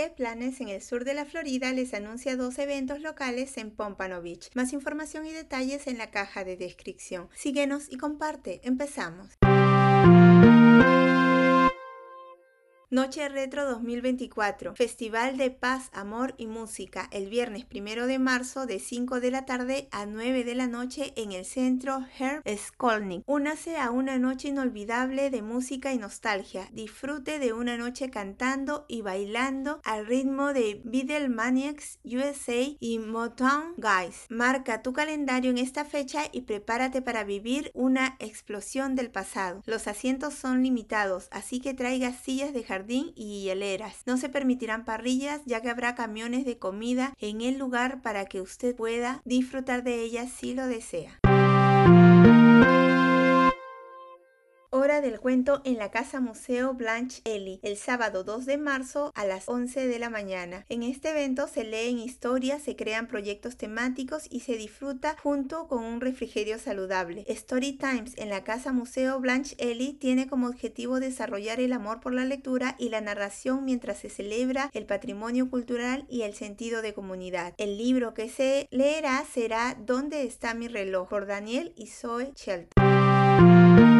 ¿Qué planes en el sur de la Florida les anuncia dos eventos locales en Pompano Beach? Más información y detalles en la caja de descripción. Síguenos y comparte. Empezamos. Noche Retro 2024, Festival de Paz, Amor y Música, el viernes primero de marzo de 5 de la tarde a 9 de la noche en el centro Herb Skolnick. Únase a una noche inolvidable de música y nostalgia. Disfrute de una noche cantando y bailando al ritmo de Beatlemaniacs USA y Motown Guys. Marca tu calendario en esta fecha y prepárate para vivir una explosión del pasado. Los asientos son limitados, así que traiga sillas de jardín y hieleras. No se permitirán parrillas ya que habrá camiones de comida en el lugar para que usted pueda disfrutar de ellas si lo desea. Del cuento en la Casa Museo Blanche Ellie, el sábado 2 de marzo a las 11 de la mañana. En este evento se leen historias, se crean proyectos temáticos y se disfruta junto con un refrigerio saludable. Story Times en la Casa Museo Blanche Ellie tiene como objetivo desarrollar el amor por la lectura y la narración mientras se celebra el patrimonio cultural y el sentido de comunidad. El libro que se leerá será ¿Dónde está mi reloj? por Daniel y Zoe Shelton.